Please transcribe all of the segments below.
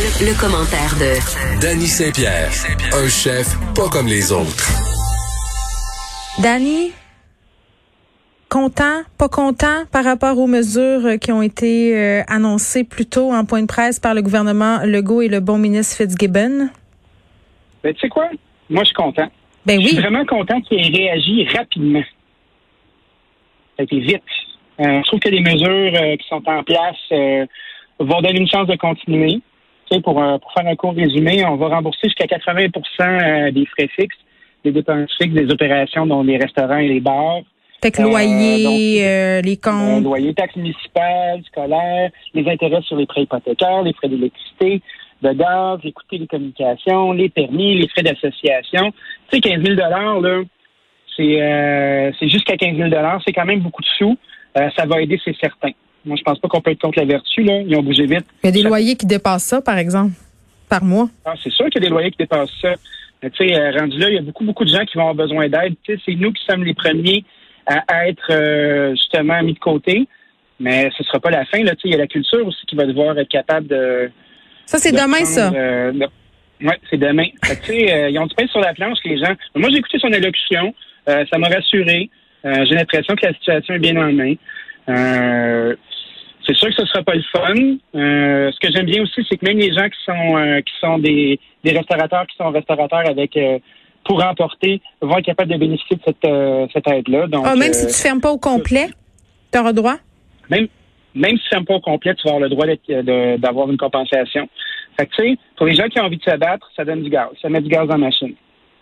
Le, le commentaire de Danny Saint-Pierre, un chef pas comme les autres. Danny, content, pas content par rapport aux mesures qui ont été euh, annoncées plus tôt en point de presse par le gouvernement Legault et le bon ministre Fitzgibbon? Ben, tu sais quoi? Moi, je suis content. Ben Je suis oui. vraiment content qu'il ait réagi rapidement. Ça a été vite. Euh, je trouve que les mesures euh, qui sont en place euh, vont donner une chance de continuer. Pour, euh, pour faire un court résumé, on va rembourser jusqu'à 80% euh, des frais fixes, des dépenses fixes des opérations dont les restaurants et les bars. Fait que Euh, loyer, donc, euh, les Euh, comptes. loyer, taxes municipales, scolaires, les intérêts sur les prêts hypothécaires, les frais d'électricité, de gaz, les coûts de télécommunications, les permis, les frais d'association. Tu sais, 15 000 là, c'est euh, jusqu'à 15 000 c'est quand même beaucoup de sous. Euh, ça va aider, c'est certain. Moi, je pense pas qu'on peut être contre la vertu. Là. Ils ont bougé vite. Il y a des loyers qui dépassent ça, par exemple, par mois. Ah, c'est sûr qu'il y a des loyers qui dépassent ça. Mais tu sais, euh, rendu là, il y a beaucoup, beaucoup de gens qui vont avoir besoin d'aide. Tu sais, c'est nous qui sommes les premiers à être euh, justement mis de côté. Mais ce sera pas la fin. Là. Tu sais, il y a la culture aussi qui va devoir être capable de. Ça, c'est de demain, prendre, ça. euh, de- Ouais, c'est demain. Fait que, tu sais, euh, ils ont du pain sur la planche, les gens. Moi, j'ai écouté son allocution. Euh, ça m'a rassuré. J'ai l'impression que la situation est bien en main. Euh, c'est sûr que ce sera pas le fun. Euh, ce que j'aime bien aussi, c'est que même les gens qui sont euh, qui sont des, des restaurateurs, qui sont restaurateurs avec euh, pour emporter, vont être capables de bénéficier de cette, euh, cette aide-là. Donc, Ah, même euh, si tu fermes pas au complet, tu auras droit? même, même si tu fermes pas au complet, tu vas avoir le droit d'être- de- d'avoir une compensation. Fait que, tu sais, pour les gens qui ont envie de se battre, ça donne du gaz. Ça met du gaz dans la machine.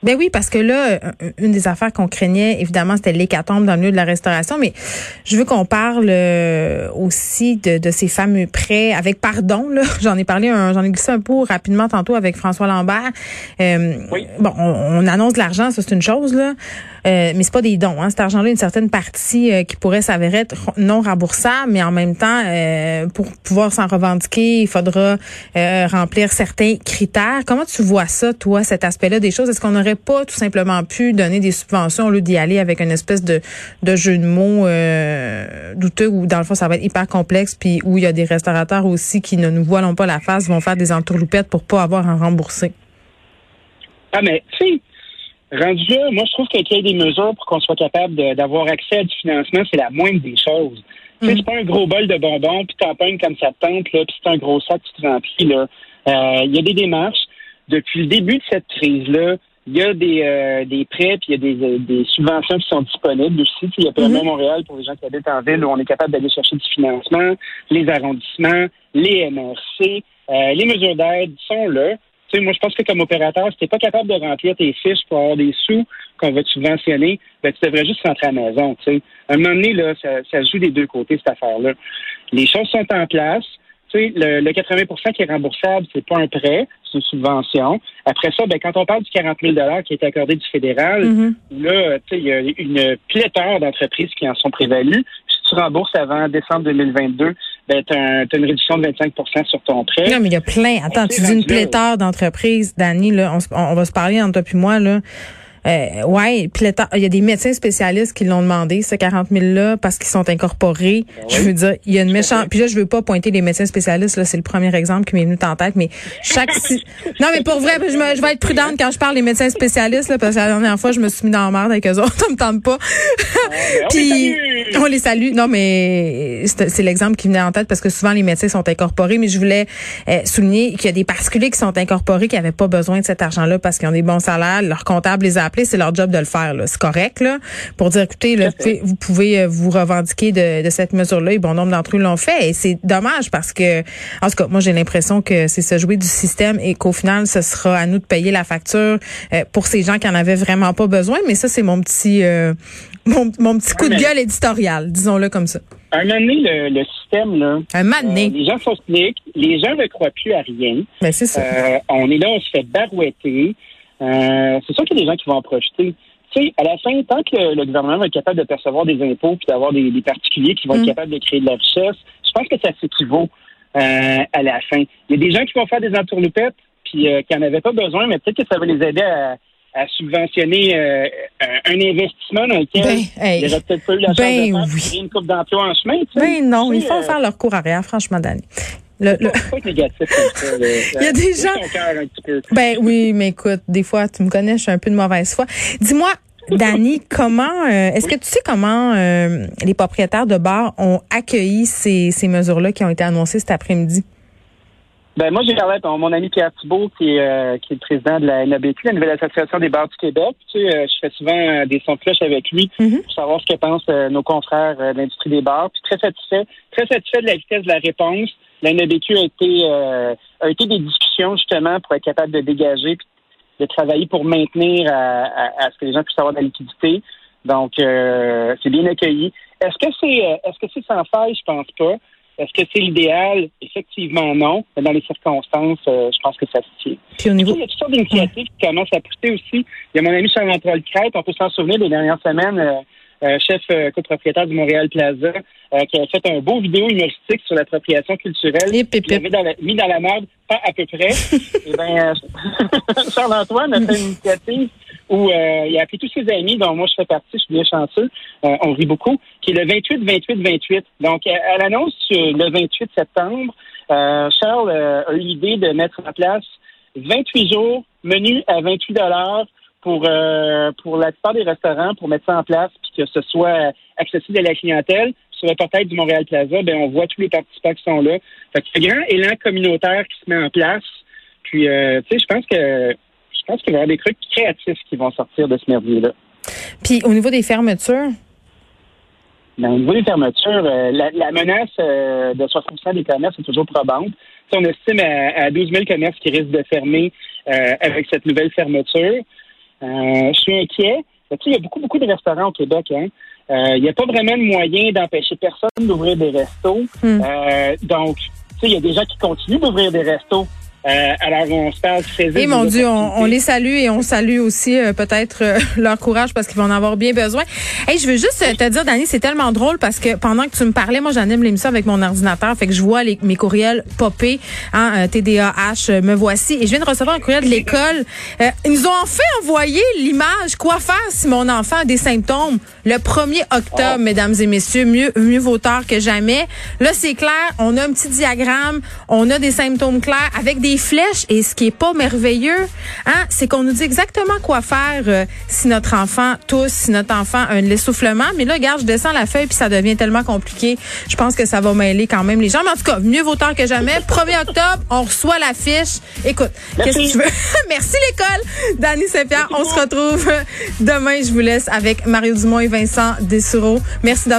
Ben oui, parce que là, euh, une des affaires qu'on craignait, évidemment, c'était l'hécatombe dans le milieu de la restauration, mais je veux qu'on parle euh, aussi de, de ces fameux prêts avec pardon. Là, j'en ai parlé, un- j'en ai glissé un peu rapidement tantôt avec François Lambert. Euh, Oui. Bon, on, on annonce de l'argent, ça c'est une chose là, euh, mais c'est pas des dons. Hein. Cet argent-là, une certaine partie euh, qui pourrait s'avérer être non remboursable, mais en même temps, euh, pour pouvoir s'en revendiquer, il faudra euh, remplir certains critères. Comment tu vois ça, toi, cet aspect-là des choses? Est-ce qu'on n'aurait pas tout simplement pu donner des subventions au lieu d'y aller avec une espèce de, de jeu de mots euh, douteux où dans le fond ça va être hyper complexe, puis où il y a des restaurateurs aussi qui ne nous voilont pas la face, vont faire des entourloupettes pour pas avoir à rembourser? Ah, mais, tu rendu là, moi, je trouve que qu'il y ait des mesures pour qu'on soit capable d'avoir accès à du financement, c'est la moindre des choses. Tu sais, Mm. c'est pas un gros bol de bonbons, puis t'en pognes comme ça te tente, là, puis c'est un gros sac qui te remplit, là. Euh, Il y a des démarches. Depuis le début de cette crise-là, il y a des, euh, des prêts, puis il y a des, euh, des subventions qui sont disponibles aussi. Tu Il y a PME Montréal pour les gens qui habitent en ville où on est capable d'aller chercher du financement, les arrondissements, les MRC, euh, les mesures d'aide sont là. Tu sais, moi, je pense que comme opérateur, si t'es pas capable de remplir tes fiches pour avoir des sous qu'on va te subventionner, ben, tu devrais juste rentrer à la maison, tu sais. À un moment donné, là, ça, ça joue des deux côtés, cette affaire-là. Les choses sont en place. Tu sais, le, le 80% qui est remboursable, c'est pas un prêt, c'est une subvention. Après ça, ben, quand on parle du 40 000 qui est accordé du fédéral, Mhm. là, tu sais, il y a une pléthore d'entreprises qui en sont prévalues. Si tu rembourses avant décembre 2022, ben, tu as, une réduction de 25% sur ton prêt. Non, mais il y a plein. Attends, tu dis une pléthore d'entreprises, Dani, là, on, on- va se parler entre toi puis moi, là. Euh, ouais, pléthore. Il y a des médecins spécialistes qui l'ont demandé, ce 40 000-là, parce qu'ils sont incorporés. Je veux dire, il y a une méchante... Puis là, je veux pas pointer les médecins spécialistes, là, c'est le premier exemple qui m'est venu en tête, mais chaque... si- Non, mais pour vrai, je, me- je vais être prudente quand je parle des médecins spécialistes, là, parce que la dernière fois, je me suis mis dans la merde avec eux autres, ça me tente pas. on Puis les salue! on les salue. Non, mais c'est c'est l'exemple qui venait en tête parce que souvent les médecins sont incorporés, mais je voulais euh, souligner qu'il y a des particuliers qui sont incorporés qui n'avaient pas besoin de cet argent-là parce qu'ils ont des bons salaires, leur comptable les a appeler, c'est leur job de le faire. C'est correct là, pour dire écoutez, là, vous pouvez euh, vous revendiquer de, de cette mesure-là. Et bon nombre d'entre eux l'ont fait. Et c'est dommage parce que, en tout cas, moi j'ai l'impression que c'est se jouer du système et qu'au final, ce sera à nous de payer la facture euh, pour ces gens qui en avaient vraiment pas besoin. Mais ça, c'est mon petit euh, mon, mon, petit coup de gueule éditorial, disons-le comme ça. Un moment donné, le, le système, là. Un moment donné. les gens sont cyniques, les gens ne croient plus à rien. Ben, c'est ça. on est là, on se fait barouetter. C'est sûr qu'il y a des gens qui vont en profiter tu sais, à la fin, tant que le, gouvernement va être capable de percevoir des impôts puis d'avoir des, particuliers qui vont être mm. capables de créer de la richesse, je pense que ça s'équivaut euh, à la fin. Il y a des gens qui vont faire des entourloupettes puis euh, qui n'en avaient pas besoin, mais peut-être que ça va les aider à, subventionner euh, un investissement dans lequel ben, il n'y aurait peut-être pas eu la chance ben de faire une coupe d'emploi en chemin. Tu sais. Ben non, ils font faire leur cours arrière, franchement, Danny. Le, le... Il y a des gens. Ben oui, mais écoute, des fois, tu me connais, je suis un peu de mauvaise foi. Dis-moi, Dani, comment euh, est-ce que tu sais comment euh, les propriétaires de bars ont accueilli ces, ces mesures-là qui ont été annoncées cet après-midi? Ben moi j'ai parlé avec mon ami Pierre Thibault qui est euh, qui est le président de la NABQ, la nouvelle association des bars du Québec. Tu sais, je fais souvent des sons de avec lui mm-hmm. pour savoir ce que pensent nos confrères de l'industrie des bars. Puis très satisfait, très satisfait de la vitesse de la réponse la NABQ a été, euh, a été des discussions justement pour être capable de dégager puis de travailler pour maintenir à, ce que les gens puissent avoir de la liquidité. Donc, euh, c'est bien accueilli. Est-ce que c'est euh, est-ce que c'est sans faille? Je pense pas. Est-ce que c'est l'idéal? Effectivement, non. Mais dans les circonstances, je pense que ça se tient. Puis au niveau... Il y a toutes sortes d'initiatives qui commencent à pousser aussi. Il y a mon ami Charles-Antoine Crête. On peut s'en souvenir des dernières semaines. Euh, chef euh, copropriétaire du Montréal Plaza, euh, qui a fait un beau vidéo humoristique sur l'appropriation culturelle. Et pip, Mis, dans la, mis dans la merde, pas à peu près. Et eh ben, Charles-Antoine a fait une initiative où il a appelé tous ses amis, dont moi je fais partie, je suis bien chanceux, on rit beaucoup, qui est le 28-28-28. Donc, à, l'annonce le 28 septembre, Charles a eu l'idée de mettre en place 28 jours, menu à 28 dollars pour euh, pour la plupart des restaurants pour mettre ça en place puis que ce soit accessible à la clientèle. Sur le portail du Montréal Plaza, ben on voit tous les participants qui sont là. Fait a un grand élan communautaire qui se met en place. Puis euh, tu sais, je pense que je pense qu'il va y avoir des trucs créatifs qui vont sortir de ce merdier-là. Puis au niveau des fermetures? Ben, au niveau des fermetures, euh, la, menace de 60% des commerces est toujours probante. on estime à, à 12 000 commerces qui risquent de fermer avec cette nouvelle fermeture. Euh, je suis inquiet. Il y a beaucoup, beaucoup de restaurants au Québec. Hein. Euh, il n'y a pas vraiment de moyen d'empêcher personne d'ouvrir des restos. Euh, donc, il y a des gens qui continuent d'ouvrir des restos. Euh, alors, on se parle très Et mon Dieu, on, les salue et on salue aussi euh, peut-être euh, leur courage parce qu'ils vont en avoir bien besoin. Hey, je veux juste te dire, Dani, c'est tellement drôle parce que pendant que tu me parlais, moi, j'anime l'émission avec mon ordinateur, fait que je vois les, mes courriels popper, hein, TDAH, me voici. Et je viens de recevoir un courriel de l'école. ils nous ont en fait envoyé l'image. Quoi faire si mon enfant a des symptômes? Le 1er octobre, oh. mesdames et messieurs, mieux, mieux vaut tard que jamais. Là, c'est clair. On a un petit diagramme. On a des symptômes clairs avec des flèches. Et ce qui est pas merveilleux, hein, c'est qu'on nous dit exactement quoi faire euh, si notre enfant tousse, si notre enfant a un essoufflement. Mais là, regarde, je descends la feuille puis ça devient tellement compliqué. Je pense que ça va mêler quand même les gens. Mais en tout cas, mieux vaut tard que jamais. 1er octobre, on reçoit la fiche. Écoute, qu'est-ce que tu veux? Merci l'école. Dani Saint-Pierre, on se retrouve demain. Je vous laisse avec Mario Dumont et Vincent Dessureau. Merci d'avoir